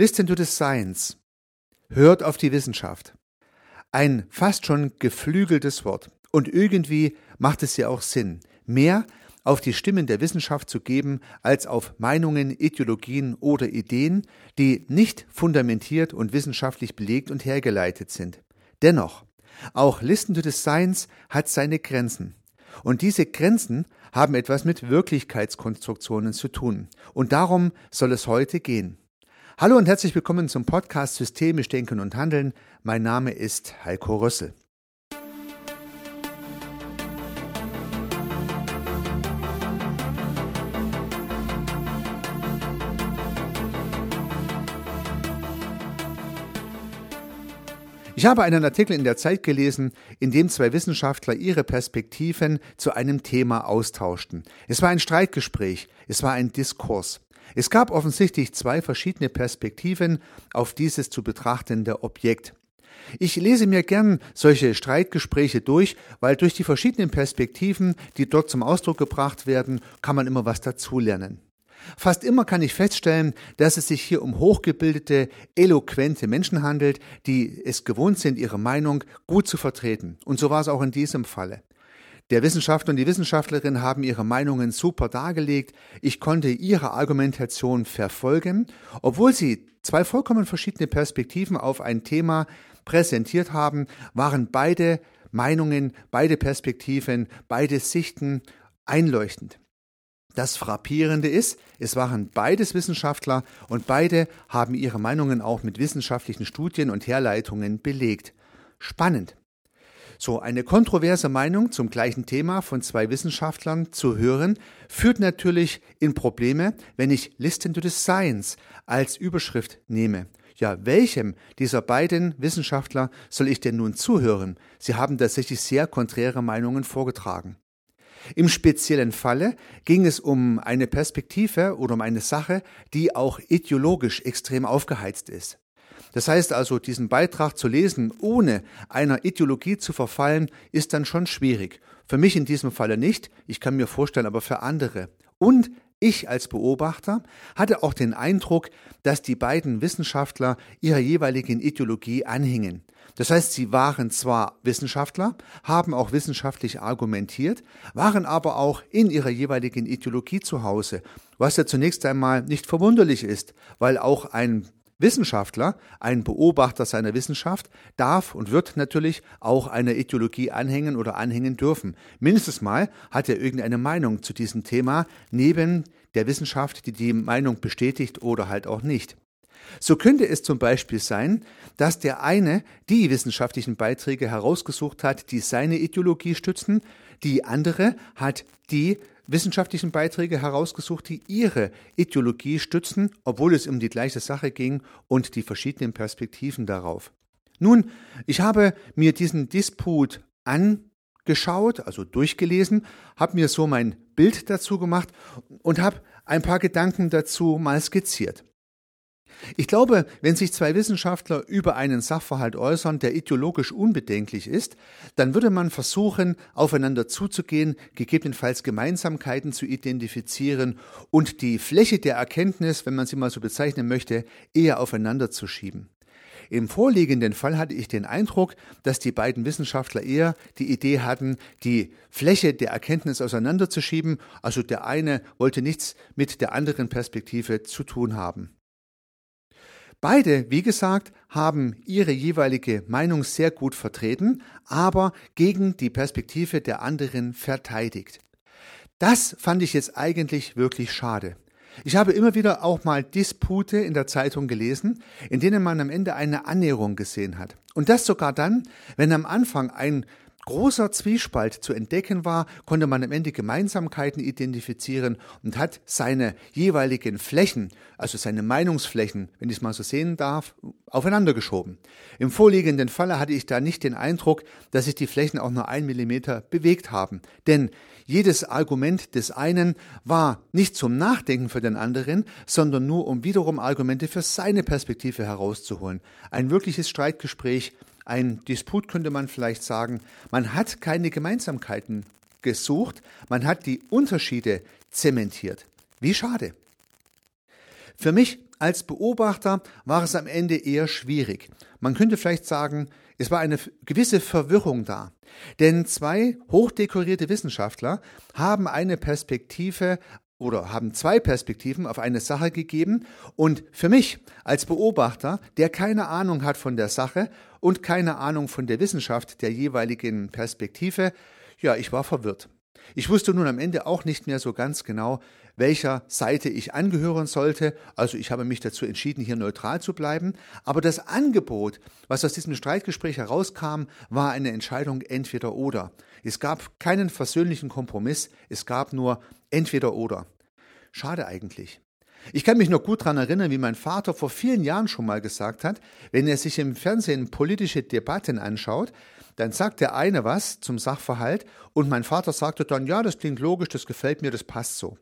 Listen to the science. Hört auf die Wissenschaft. Ein fast schon geflügeltes Wort. Und irgendwie macht es ja auch Sinn, mehr auf die Stimmen der Wissenschaft zu geben, als auf Meinungen, Ideologien oder Ideen, die nicht fundamentiert und wissenschaftlich belegt und hergeleitet sind. Dennoch, auch Listen to the Science hat seine Grenzen. Und diese Grenzen haben etwas mit Wirklichkeitskonstruktionen zu tun. Und darum soll es heute gehen. Hallo und herzlich willkommen zum Podcast Systemisch Denken und Handeln. Mein Name ist Heiko Rössel. Ich habe einen Artikel in der Zeit gelesen, in dem zwei Wissenschaftler ihre Perspektiven zu einem Thema austauschten. Es war ein Streitgespräch, es war ein Diskurs. Es gab offensichtlich zwei verschiedene Perspektiven auf dieses zu betrachtende Objekt. Ich lese mir gern solche Streitgespräche durch, weil durch die verschiedenen Perspektiven, die dort zum Ausdruck gebracht werden, kann man immer was dazulernen. Fast immer kann ich feststellen, dass es sich hier um hochgebildete, eloquente Menschen handelt, die es gewohnt sind, ihre Meinung gut zu vertreten. Und so war es auch in diesem Falle. Der Wissenschaftler und die Wissenschaftlerin haben ihre Meinungen super dargelegt. Ich konnte ihre Argumentation verfolgen, obwohl sie zwei vollkommen verschiedene Perspektiven auf ein Thema präsentiert haben, waren beide Meinungen, beide Perspektiven, beide Sichten einleuchtend. Das Frappierende ist, es waren beides Wissenschaftler und beide haben ihre Meinungen auch mit wissenschaftlichen Studien und Herleitungen belegt. Spannend. So eine kontroverse Meinung zum gleichen Thema von zwei Wissenschaftlern zu hören, führt natürlich in Probleme, wenn ich Listen to the Science als Überschrift nehme. Ja, welchem dieser beiden Wissenschaftler soll ich denn nun zuhören? Sie haben tatsächlich sehr konträre Meinungen vorgetragen. Im speziellen Falle ging es um eine Perspektive oder um eine Sache, die auch ideologisch extrem aufgeheizt ist. Das heißt also, diesen Beitrag zu lesen, ohne einer Ideologie zu verfallen, ist dann schon schwierig. Für mich in diesem Falle nicht, ich kann mir vorstellen, aber für andere. Und ich als Beobachter hatte auch den Eindruck, dass die beiden Wissenschaftler ihrer jeweiligen Ideologie anhingen. Das heißt, sie waren zwar Wissenschaftler, haben auch wissenschaftlich argumentiert, waren aber auch in ihrer jeweiligen Ideologie zu Hause, was ja zunächst einmal nicht verwunderlich ist, weil auch ein Wissenschaftler, ein Beobachter seiner Wissenschaft, darf und wird natürlich auch einer Ideologie anhängen oder anhängen dürfen. Mindestens mal hat er irgendeine Meinung zu diesem Thema neben der Wissenschaft, die die Meinung bestätigt oder halt auch nicht. So könnte es zum Beispiel sein, dass der eine die wissenschaftlichen Beiträge herausgesucht hat, die seine Ideologie stützen, die andere hat die wissenschaftlichen Beiträge herausgesucht, die ihre Ideologie stützen, obwohl es um die gleiche Sache ging und die verschiedenen Perspektiven darauf. Nun, ich habe mir diesen Disput angeschaut, also durchgelesen, habe mir so mein Bild dazu gemacht und habe ein paar Gedanken dazu mal skizziert. Ich glaube, wenn sich zwei Wissenschaftler über einen Sachverhalt äußern, der ideologisch unbedenklich ist, dann würde man versuchen, aufeinander zuzugehen, gegebenenfalls Gemeinsamkeiten zu identifizieren und die Fläche der Erkenntnis, wenn man sie mal so bezeichnen möchte, eher aufeinander zu schieben. Im vorliegenden Fall hatte ich den Eindruck, dass die beiden Wissenschaftler eher die Idee hatten, die Fläche der Erkenntnis auseinanderzuschieben, also der eine wollte nichts mit der anderen Perspektive zu tun haben. Beide, wie gesagt, haben ihre jeweilige Meinung sehr gut vertreten, aber gegen die Perspektive der anderen verteidigt. Das fand ich jetzt eigentlich wirklich schade. Ich habe immer wieder auch mal Dispute in der Zeitung gelesen, in denen man am Ende eine Annäherung gesehen hat. Und das sogar dann, wenn am Anfang ein großer Zwiespalt zu entdecken war, konnte man am Ende Gemeinsamkeiten identifizieren und hat seine jeweiligen Flächen, also seine Meinungsflächen, wenn ich es mal so sehen darf, aufeinander geschoben. Im vorliegenden Falle hatte ich da nicht den Eindruck, dass sich die Flächen auch nur ein Millimeter bewegt haben. Denn jedes Argument des einen war nicht zum Nachdenken für den anderen, sondern nur um wiederum Argumente für seine Perspektive herauszuholen. Ein wirkliches Streitgespräch ein Disput könnte man vielleicht sagen, man hat keine Gemeinsamkeiten gesucht, man hat die Unterschiede zementiert. Wie schade. Für mich Als Beobachter war es am Ende eher schwierig. Man könnte vielleicht sagen, es war eine gewisse Verwirrung da. Denn zwei hochdekorierte Wissenschaftler haben eine Perspektive oder haben zwei Perspektiven auf eine Sache gegeben und für mich als Beobachter, der keine Ahnung hat von der Sache und keine Ahnung von der Wissenschaft der jeweiligen Perspektive, ja, ich war verwirrt. Ich wusste nun am Ende auch nicht mehr so ganz genau, welcher Seite ich angehören sollte. Also ich habe mich dazu entschieden, hier neutral zu bleiben. Aber das Angebot, was aus diesem Streitgespräch herauskam, war eine Entscheidung entweder oder. Es gab keinen versöhnlichen Kompromiss, es gab nur entweder oder. Schade eigentlich. Ich kann mich noch gut daran erinnern, wie mein Vater vor vielen Jahren schon mal gesagt hat, wenn er sich im Fernsehen politische Debatten anschaut, dann sagt der eine was zum Sachverhalt und mein Vater sagte dann, ja, das klingt logisch, das gefällt mir, das passt so.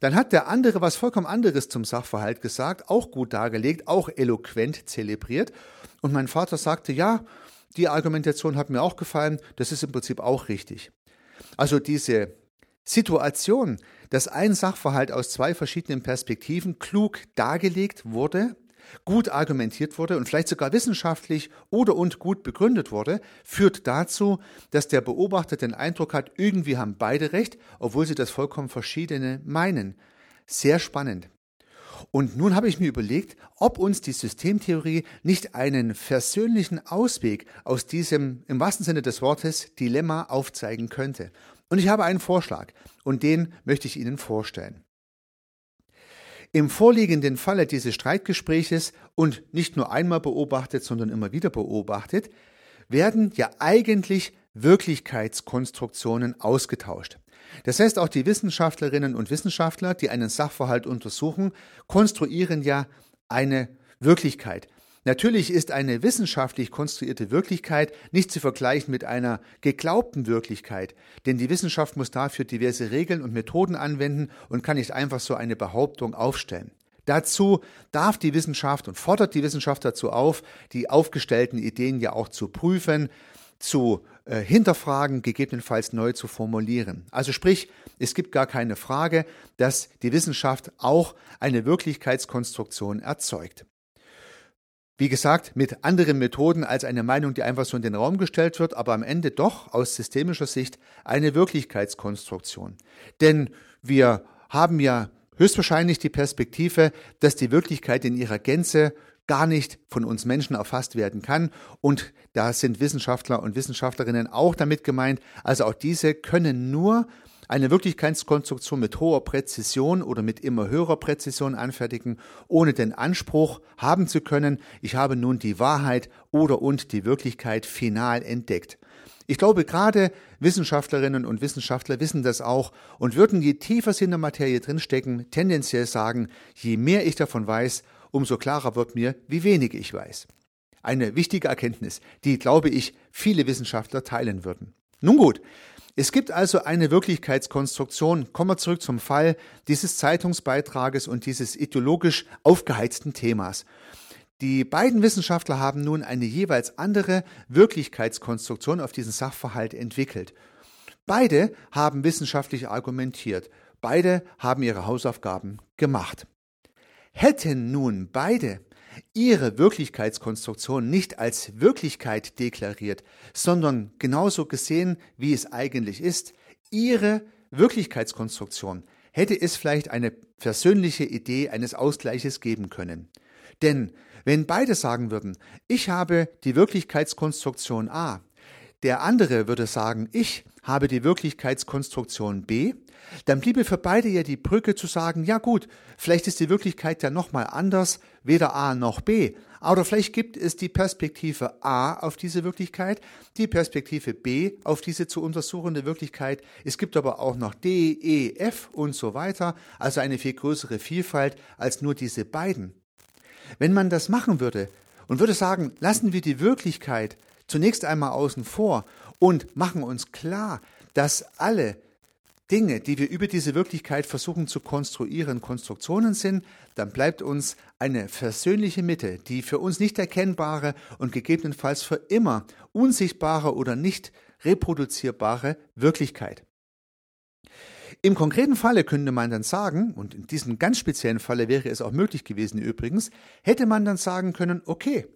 Dann hat der andere was vollkommen anderes zum Sachverhalt gesagt, auch gut dargelegt, auch eloquent zelebriert. Und mein Vater sagte, ja, die Argumentation hat mir auch gefallen, das ist im Prinzip auch richtig. Also diese Situation, dass ein Sachverhalt aus zwei verschiedenen Perspektiven klug dargelegt wurde, gut argumentiert wurde und vielleicht sogar wissenschaftlich oder und gut begründet wurde, führt dazu, dass der Beobachter den Eindruck hat, irgendwie haben beide recht, obwohl sie das vollkommen verschiedene meinen. Sehr spannend. Und nun habe ich mir überlegt, ob uns die Systemtheorie nicht einen versöhnlichen Ausweg aus diesem, im wahrsten Sinne des Wortes, Dilemma aufzeigen könnte. Und ich habe einen Vorschlag und den möchte ich Ihnen vorstellen. Im vorliegenden Falle dieses Streitgespräches und nicht nur einmal beobachtet, sondern immer wieder beobachtet, werden ja eigentlich Wirklichkeitskonstruktionen ausgetauscht. Das heißt, auch die Wissenschaftlerinnen und Wissenschaftler, die einen Sachverhalt untersuchen, konstruieren ja eine Wirklichkeit. Natürlich ist eine wissenschaftlich konstruierte Wirklichkeit nicht zu vergleichen mit einer geglaubten Wirklichkeit, denn die Wissenschaft muss dafür diverse Regeln und Methoden anwenden und kann nicht einfach so eine Behauptung aufstellen. Dazu darf die Wissenschaft und fordert die Wissenschaft dazu auf, die aufgestellten Ideen ja auch zu prüfen, zu äh, hinterfragen, gegebenenfalls neu zu formulieren. Also sprich, es gibt gar keine Frage, dass die Wissenschaft auch eine Wirklichkeitskonstruktion erzeugt. Wie gesagt, mit anderen Methoden als eine Meinung, die einfach so in den Raum gestellt wird, aber am Ende doch aus systemischer Sicht eine Wirklichkeitskonstruktion. Denn wir haben ja höchstwahrscheinlich die Perspektive, dass die Wirklichkeit in ihrer Gänze gar nicht von uns Menschen erfasst werden kann. Und da sind Wissenschaftler und Wissenschaftlerinnen auch damit gemeint. Also auch diese können nur eine Wirklichkeitskonstruktion mit hoher Präzision oder mit immer höherer Präzision anfertigen, ohne den Anspruch haben zu können, ich habe nun die Wahrheit oder und die Wirklichkeit final entdeckt. Ich glaube, gerade Wissenschaftlerinnen und Wissenschaftler wissen das auch und würden, je tiefer sie in der Materie drinstecken, tendenziell sagen, je mehr ich davon weiß, umso klarer wird mir, wie wenig ich weiß. Eine wichtige Erkenntnis, die, glaube ich, viele Wissenschaftler teilen würden. Nun gut, es gibt also eine Wirklichkeitskonstruktion. Kommen wir zurück zum Fall dieses Zeitungsbeitrages und dieses ideologisch aufgeheizten Themas. Die beiden Wissenschaftler haben nun eine jeweils andere Wirklichkeitskonstruktion auf diesen Sachverhalt entwickelt. Beide haben wissenschaftlich argumentiert. Beide haben ihre Hausaufgaben gemacht. Hätten nun beide ihre Wirklichkeitskonstruktion nicht als Wirklichkeit deklariert, sondern genauso gesehen, wie es eigentlich ist, ihre Wirklichkeitskonstruktion, hätte es vielleicht eine persönliche Idee eines Ausgleiches geben können. Denn wenn beide sagen würden, ich habe die Wirklichkeitskonstruktion A, der andere würde sagen, ich habe die Wirklichkeitskonstruktion B, dann bliebe für beide ja die Brücke zu sagen, ja gut, vielleicht ist die Wirklichkeit ja nochmal anders, weder A noch B, oder vielleicht gibt es die Perspektive A auf diese Wirklichkeit, die Perspektive B auf diese zu untersuchende Wirklichkeit. Es gibt aber auch noch D, E, F und so weiter, also eine viel größere Vielfalt als nur diese beiden. Wenn man das machen würde und würde sagen, lassen wir die Wirklichkeit zunächst einmal außen vor und machen uns klar, dass alle Dinge, die wir über diese Wirklichkeit versuchen zu konstruieren, Konstruktionen sind, dann bleibt uns eine versöhnliche Mitte, die für uns nicht erkennbare und gegebenenfalls für immer unsichtbare oder nicht reproduzierbare Wirklichkeit. Im konkreten Falle könnte man dann sagen, und in diesem ganz speziellen Falle wäre es auch möglich gewesen übrigens, hätte man dann sagen können, okay,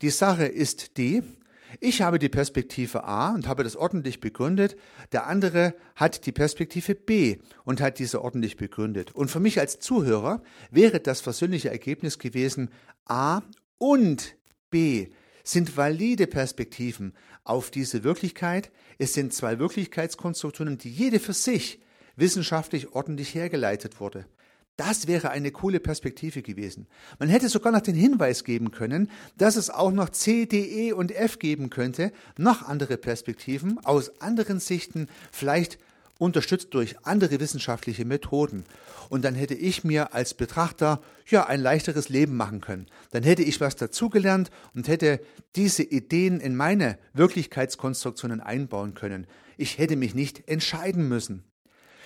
die Sache ist die, ich habe die Perspektive A und habe das ordentlich begründet, der andere hat die Perspektive B und hat diese ordentlich begründet. Und für mich als Zuhörer wäre das versöhnliche Ergebnis gewesen, A und B sind valide Perspektiven auf diese Wirklichkeit. Es sind zwei Wirklichkeitskonstruktionen, die jede für sich wissenschaftlich ordentlich hergeleitet wurde. Das wäre eine coole Perspektive gewesen. Man hätte sogar noch den Hinweis geben können, dass es auch noch C, D, E und F geben könnte, noch andere Perspektiven aus anderen Sichten, vielleicht unterstützt durch andere wissenschaftliche Methoden. Und dann hätte ich mir als Betrachter ja ein leichteres Leben machen können. Dann hätte ich was dazugelernt und hätte diese Ideen in meine Wirklichkeitskonstruktionen einbauen können. Ich hätte mich nicht entscheiden müssen.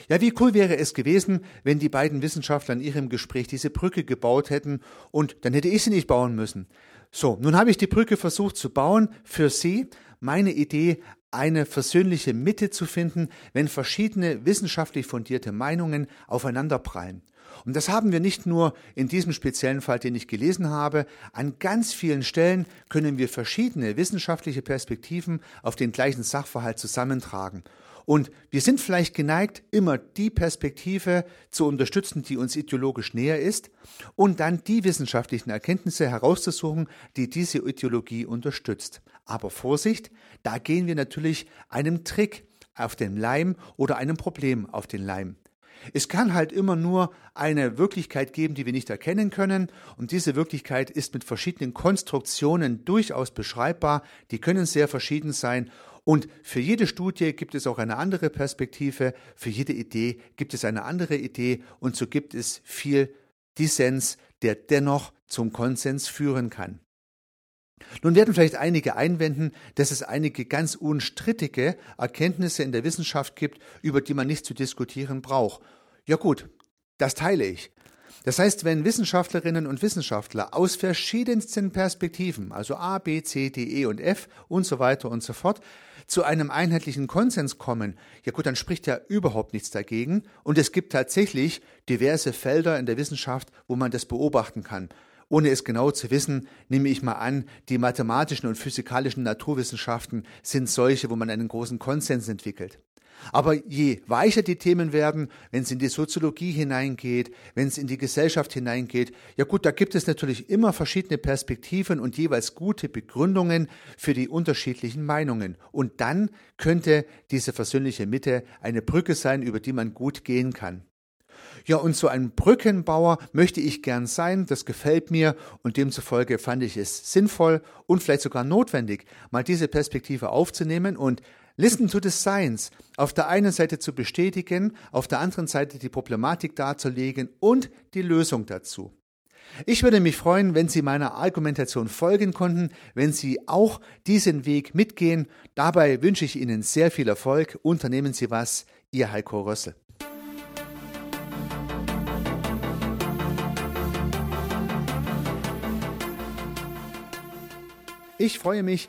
Ja, wie cool wäre es gewesen, wenn die beiden Wissenschaftler in ihrem Gespräch diese Brücke gebaut hätten und dann hätte ich sie nicht bauen müssen. So, nun habe ich die Brücke versucht zu bauen für Sie. Meine Idee, eine versöhnliche Mitte zu finden, wenn verschiedene wissenschaftlich fundierte Meinungen aufeinanderprallen. Und das haben wir nicht nur in diesem speziellen Fall, den ich gelesen habe. An ganz vielen Stellen können wir verschiedene wissenschaftliche Perspektiven auf den gleichen Sachverhalt zusammentragen. Und wir sind vielleicht geneigt, immer die Perspektive zu unterstützen, die uns ideologisch näher ist, und dann die wissenschaftlichen Erkenntnisse herauszusuchen, die diese Ideologie unterstützt. Aber Vorsicht, da gehen wir natürlich einem Trick auf den Leim oder einem Problem auf den Leim. Es kann halt immer nur eine Wirklichkeit geben, die wir nicht erkennen können. Und diese Wirklichkeit ist mit verschiedenen Konstruktionen durchaus beschreibbar. Die können sehr verschieden sein. Und für jede Studie gibt es auch eine andere Perspektive, für jede Idee gibt es eine andere Idee und so gibt es viel Dissens, der dennoch zum Konsens führen kann. Nun werden vielleicht einige einwenden, dass es einige ganz unstrittige Erkenntnisse in der Wissenschaft gibt, über die man nicht zu diskutieren braucht. Ja gut, das teile ich. Das heißt, wenn Wissenschaftlerinnen und Wissenschaftler aus verschiedensten Perspektiven, also A, B, C, D, E und F und so weiter und so fort, zu einem einheitlichen Konsens kommen, ja gut, dann spricht ja überhaupt nichts dagegen. Und es gibt tatsächlich diverse Felder in der Wissenschaft, wo man das beobachten kann. Ohne es genau zu wissen, nehme ich mal an, die mathematischen und physikalischen Naturwissenschaften sind solche, wo man einen großen Konsens entwickelt. Aber je weicher die Themen werden, wenn es in die Soziologie hineingeht, wenn es in die Gesellschaft hineingeht, ja gut, da gibt es natürlich immer verschiedene Perspektiven und jeweils gute Begründungen für die unterschiedlichen Meinungen. Und dann könnte diese versöhnliche Mitte eine Brücke sein, über die man gut gehen kann. Ja, und so ein Brückenbauer möchte ich gern sein, das gefällt mir und demzufolge fand ich es sinnvoll und vielleicht sogar notwendig, mal diese Perspektive aufzunehmen und Listen to the Science auf der einen Seite zu bestätigen, auf der anderen Seite die Problematik darzulegen und die Lösung dazu. Ich würde mich freuen, wenn Sie meiner Argumentation folgen konnten, wenn Sie auch diesen Weg mitgehen. Dabei wünsche ich Ihnen sehr viel Erfolg. Unternehmen Sie was. Ihr Heiko Rössel. Ich freue mich,